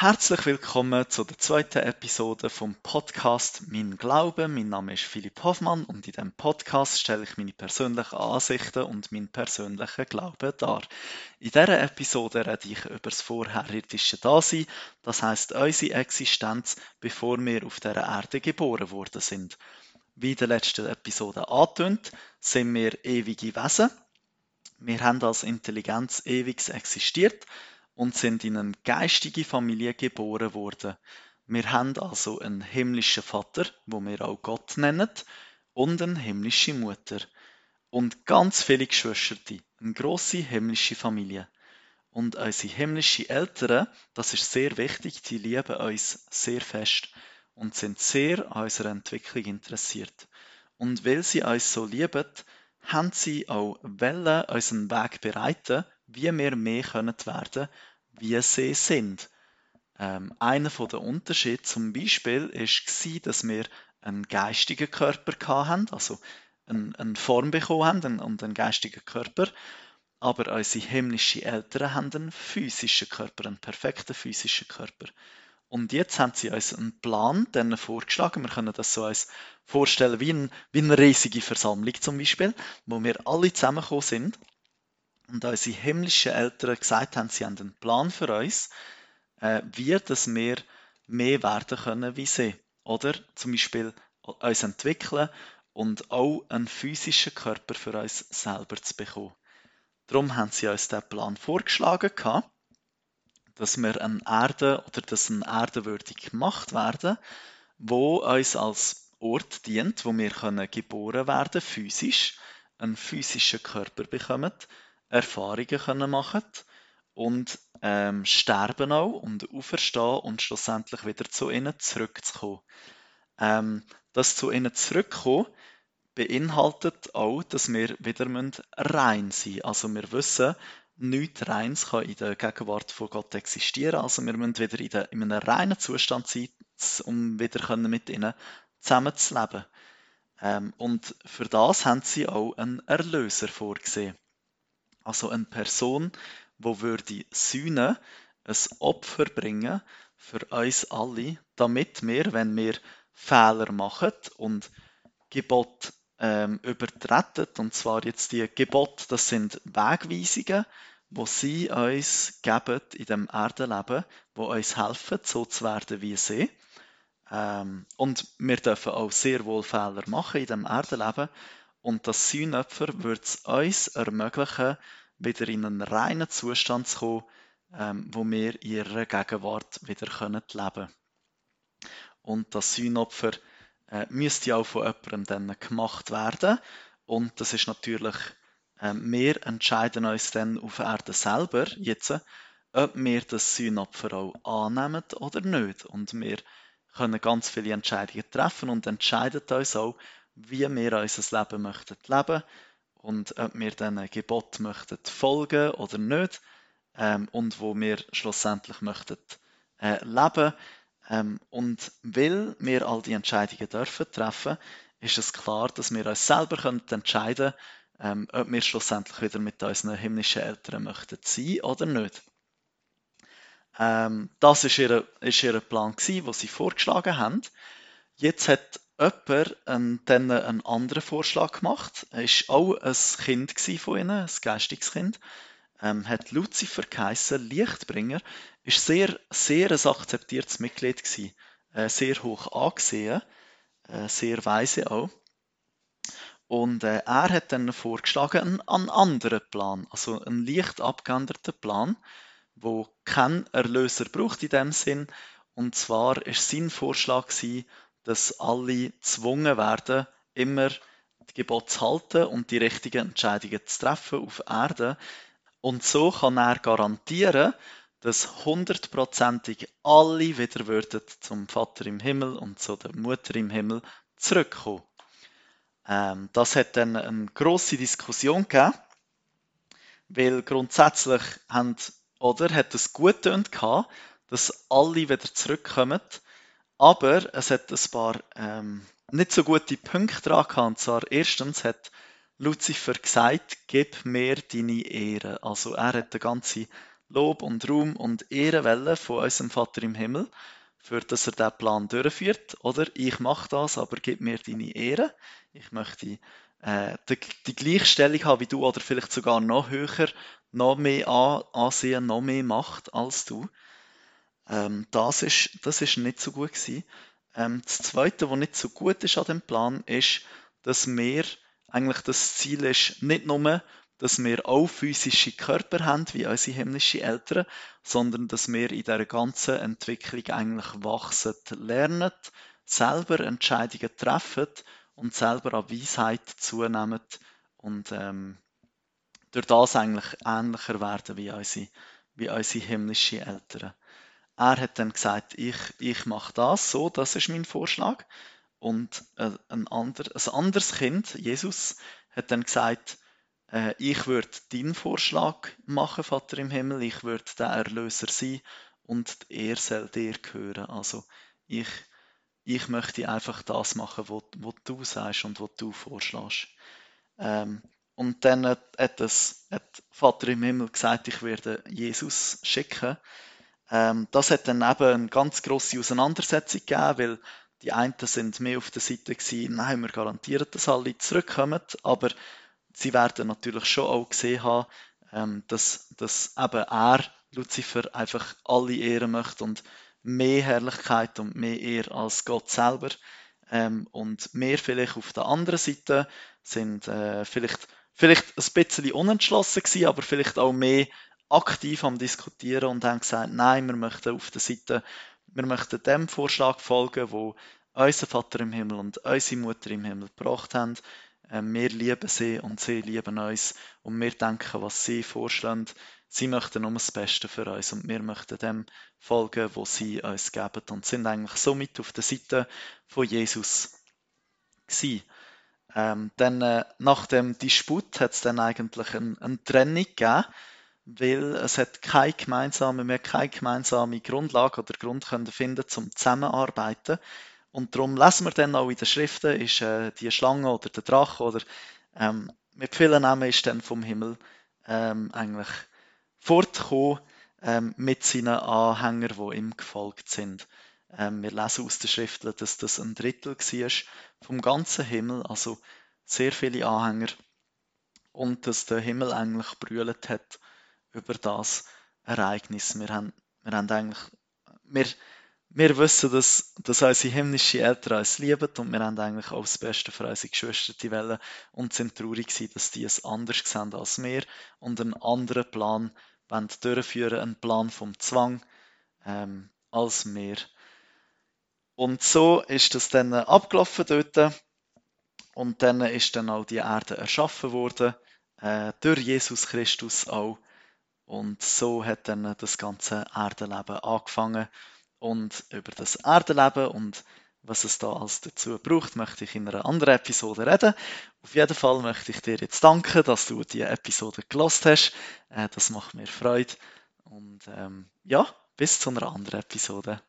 Herzlich willkommen zu der zweiten Episode vom Podcast Mein Glaube. Mein Name ist Philipp Hoffmann und in diesem Podcast stelle ich meine persönlichen Ansichten und meinen persönlichen Glauben dar. In dieser Episode rede ich über das vorherirdische Dasein, das heißt unsere Existenz, bevor wir auf dieser Erde geboren worden sind. Wie in der letzten Episode angetönt, sind wir ewige Wesen. Wir haben als Intelligenz ewig existiert und sind in eine geistige Familie geboren worden. Wir haben also einen himmlischen Vater, wo wir auch Gott nennen, und eine himmlische Mutter. Und ganz viele Geschwister, eine grosse himmlische Familie. Und unsere himmlischen Eltern, das ist sehr wichtig, die lieben uns sehr fest und sind sehr an unserer Entwicklung interessiert. Und weil sie uns so lieben, haben sie auch wollen, unseren Weg bereiten, wie wir mehr können werden wie sie sind. Ähm, einer der Unterschiede zum Beispiel war, dass wir einen geistigen Körper hatten, also eine, eine Form bekommen haben und einen geistigen Körper. Aber unsere himmlischen Eltern haben einen physischen Körper, einen perfekten physischen Körper. Und jetzt haben sie uns einen Plan vorgeschlagen. Wir können das so als vorstellen wie, ein, wie eine riesige Versammlung zum Beispiel, wo wir alle zusammengekommen sind und unsere himmlischen Eltern gesagt haben, sie haben einen Plan für uns, äh, wie dass wir mehr werden können wie sie. Oder zum Beispiel uns entwickeln und auch einen physischen Körper für uns selber zu bekommen. Darum haben sie uns diesen Plan vorgeschlagen, dass wir eine Erde oder dass eine Erde würdig gemacht werden, wo uns als Ort dient, wo wir können geboren werden physisch, einen physischen Körper bekommen Erfahrungen können machen und ähm, sterben auch und auferstehen und schlussendlich wieder zu ihnen zurückzukommen. Ähm, das zu ihnen zurückkommen beinhaltet auch, dass wir wieder rein sein müssen. Also wir wissen, nichts Reins kann in der Gegenwart von Gott existieren. Also wir müssen wieder in, der, in einem reinen Zustand sein, um wieder mit ihnen zusammenzuleben. Ähm, und für das haben sie auch einen Erlöser vorgesehen. Also eine Person, wo würde Sühne ein Opfer bringen für uns alle, damit wir, wenn wir Fehler machen und Gebot ähm, übertreten, und zwar jetzt die Gebot, das sind Wegweisungen, wo sie uns geben in dem Erdenleben, wo uns helfen, so zu werden wie sie. Ähm, und wir dürfen auch sehr wohl Fehler machen in dem Erdenleben. Und das Sühnopfer wird es uns ermöglichen, wieder in einen reinen Zustand zu kommen, ähm, wo wir in ihrer Gegenwart wieder können leben können. Und das Sühnopfer äh, müsste auch von jemandem dann gemacht werden. Und das ist natürlich, äh, wir entscheiden uns dann auf Erde selber jetzt, ob wir das Sühnopfer auch annehmen oder nicht. Und wir können ganz viele Entscheidungen treffen und entscheiden uns auch, wie wir unser Leben möchten leben und ob wir diesen Gebot möchten folgen oder nicht ähm, und wo wir schlussendlich möchten äh, leben. Ähm, und weil wir all die Entscheidungen dürfen treffen, ist es klar, dass wir uns selber können entscheiden können, ähm, ob wir schlussendlich wieder mit unseren himmlischen Eltern möchten sein oder nicht. Ähm, das ist ihr, ihr Plan den sie vorgeschlagen haben. Jetzt hat jemand ähm, dann einen anderen Vorschlag gemacht. Er war auch ein Kind von ihnen, ein geistiges Kind. Ähm, hat Lucifer geheissen, Lichtbringer, ist sehr, sehr ein akzeptiertes Mitglied gewesen. Äh, sehr hoch angesehen, äh, sehr weise auch. Und äh, er hat dann vorgeschlagen einen, einen anderen Plan, also einen leicht abgeänderten Plan, wo kein Erlöser braucht in dem Sinn. Und zwar ist sein Vorschlag gewesen, dass alle gezwungen werden, immer die Gebote zu halten und die richtigen Entscheidungen zu treffen auf Erde. Und so kann er garantieren, dass hundertprozentig alle wieder würden zum Vater im Himmel und zu der Mutter im Himmel zurückkommen. Ähm, das hat dann eine große Diskussion gegeben, weil grundsätzlich haben, oder hat es gut getönt, dass alle wieder zurückkommen aber es hat ein paar ähm, nicht so gute Punkte dran gehabt. Und zwar erstens hat Lucifer gesagt, gib mir deine Ehre. Also er hat den ganzen Lob und Ruhm und Ehre wollen von unserem Vater im Himmel, für dass er diesen Plan durchführt. Oder ich mache das, aber gib mir deine Ehre. Ich möchte äh, die, die Gleichstellung haben wie du oder vielleicht sogar noch höher, noch mehr Ansehen, noch mehr Macht als du. Ähm, das, ist, das ist nicht so gut gewesen. Ähm, das Zweite, was nicht so gut ist an dem Plan, ist, dass wir eigentlich das Ziel ist, nicht nur, dass wir auch physische Körper haben, wie unsere himmlischen Eltern, sondern dass wir in dieser ganzen Entwicklung eigentlich wachsen, lernen, selber Entscheidungen treffen und selber an Weisheit zunehmen und ähm, durch das eigentlich ähnlicher werden wie unsere, wie unsere himmlischen Eltern. Er hat dann gesagt, ich, ich mache das so, das ist mein Vorschlag. Und äh, ein, ander, ein anderes Kind, Jesus, hat dann gesagt, äh, ich würde deinen Vorschlag machen, Vater im Himmel, ich würde der Erlöser sein und er soll dir gehören. Also ich, ich möchte einfach das machen, was du sagst und was du vorschlägst. Ähm, und dann hat, das, hat Vater im Himmel gesagt, ich werde Jesus schicken. Ähm, das hat dann eben eine ganz grosse Auseinandersetzung gegeben, weil die einen sind mehr auf der Seite gewesen, nein, wir garantieren, dass alle zurückkommen, aber sie werden natürlich schon auch gesehen haben, ähm, dass, dass eben er, Lucifer, einfach alle ehren möchte und mehr Herrlichkeit und mehr Ehre als Gott selber. Ähm, und wir vielleicht auf der anderen Seite sind äh, vielleicht, vielleicht ein bisschen unentschlossen gewesen, aber vielleicht auch mehr aktiv am Diskutieren und haben gesagt, nein, wir möchten auf der Seite, wir möchten dem Vorschlag folgen, wo unser Vater im Himmel und unsere Mutter im Himmel gebracht haben. Ähm, wir lieben sie und sie lieben uns und wir denken, was sie vorschlagen. Sie möchten nur das Beste für uns und wir möchten dem folgen, wo sie uns geben und sind eigentlich somit auf der Seite von Jesus gewesen. Ähm, dann, äh, nach dem Disput hat es dann eigentlich eine, eine Trennung gegeben weil es hat keine gemeinsame, wir keine gemeinsame Grundlage oder Grund können finden zum Zusammenarbeiten. Und darum lesen wir dann auch in den Schriften, ist äh, die Schlange oder der Drache oder ähm, mit vielen Namen ist dann vom Himmel ähm, eigentlich fortgekommen ähm, mit seinen Anhängern, die ihm gefolgt sind. Ähm, wir lesen aus den Schriften, dass das ein Drittel war vom ganzen Himmel, also sehr viele Anhänger und dass der Himmel eigentlich brüllt hat über das Ereignis. Wir haben, wir haben eigentlich, wir, wir wissen, dass, dass unsere himmlischen Eltern uns lieben und wir haben eigentlich auch das Beste für unsere Geschwister die Welle und sind traurig gewesen, dass die es anders sehen als wir und einen anderen Plan wollen durchführen, einen Plan vom Zwang ähm, als wir. Und so ist das dann abgelaufen dort und dann ist dann auch die Erde erschaffen worden, äh, durch Jesus Christus auch und so hat dann das ganze Erdenleben angefangen. Und über das Erdenleben und was es da alles dazu braucht, möchte ich in einer anderen Episode reden. Auf jeden Fall möchte ich dir jetzt danken, dass du die Episode gelost hast. Äh, das macht mir Freude. Und ähm, ja, bis zu einer anderen Episode.